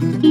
Bye.